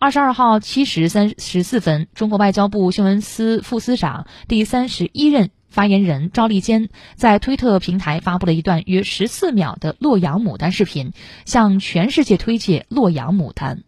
二十二号七时三十四分中国外交部新闻司副司长第三十一任发言人赵立坚在推特平台发布了一段约十四秒的洛阳牡丹视频向全世界推介洛阳牡丹。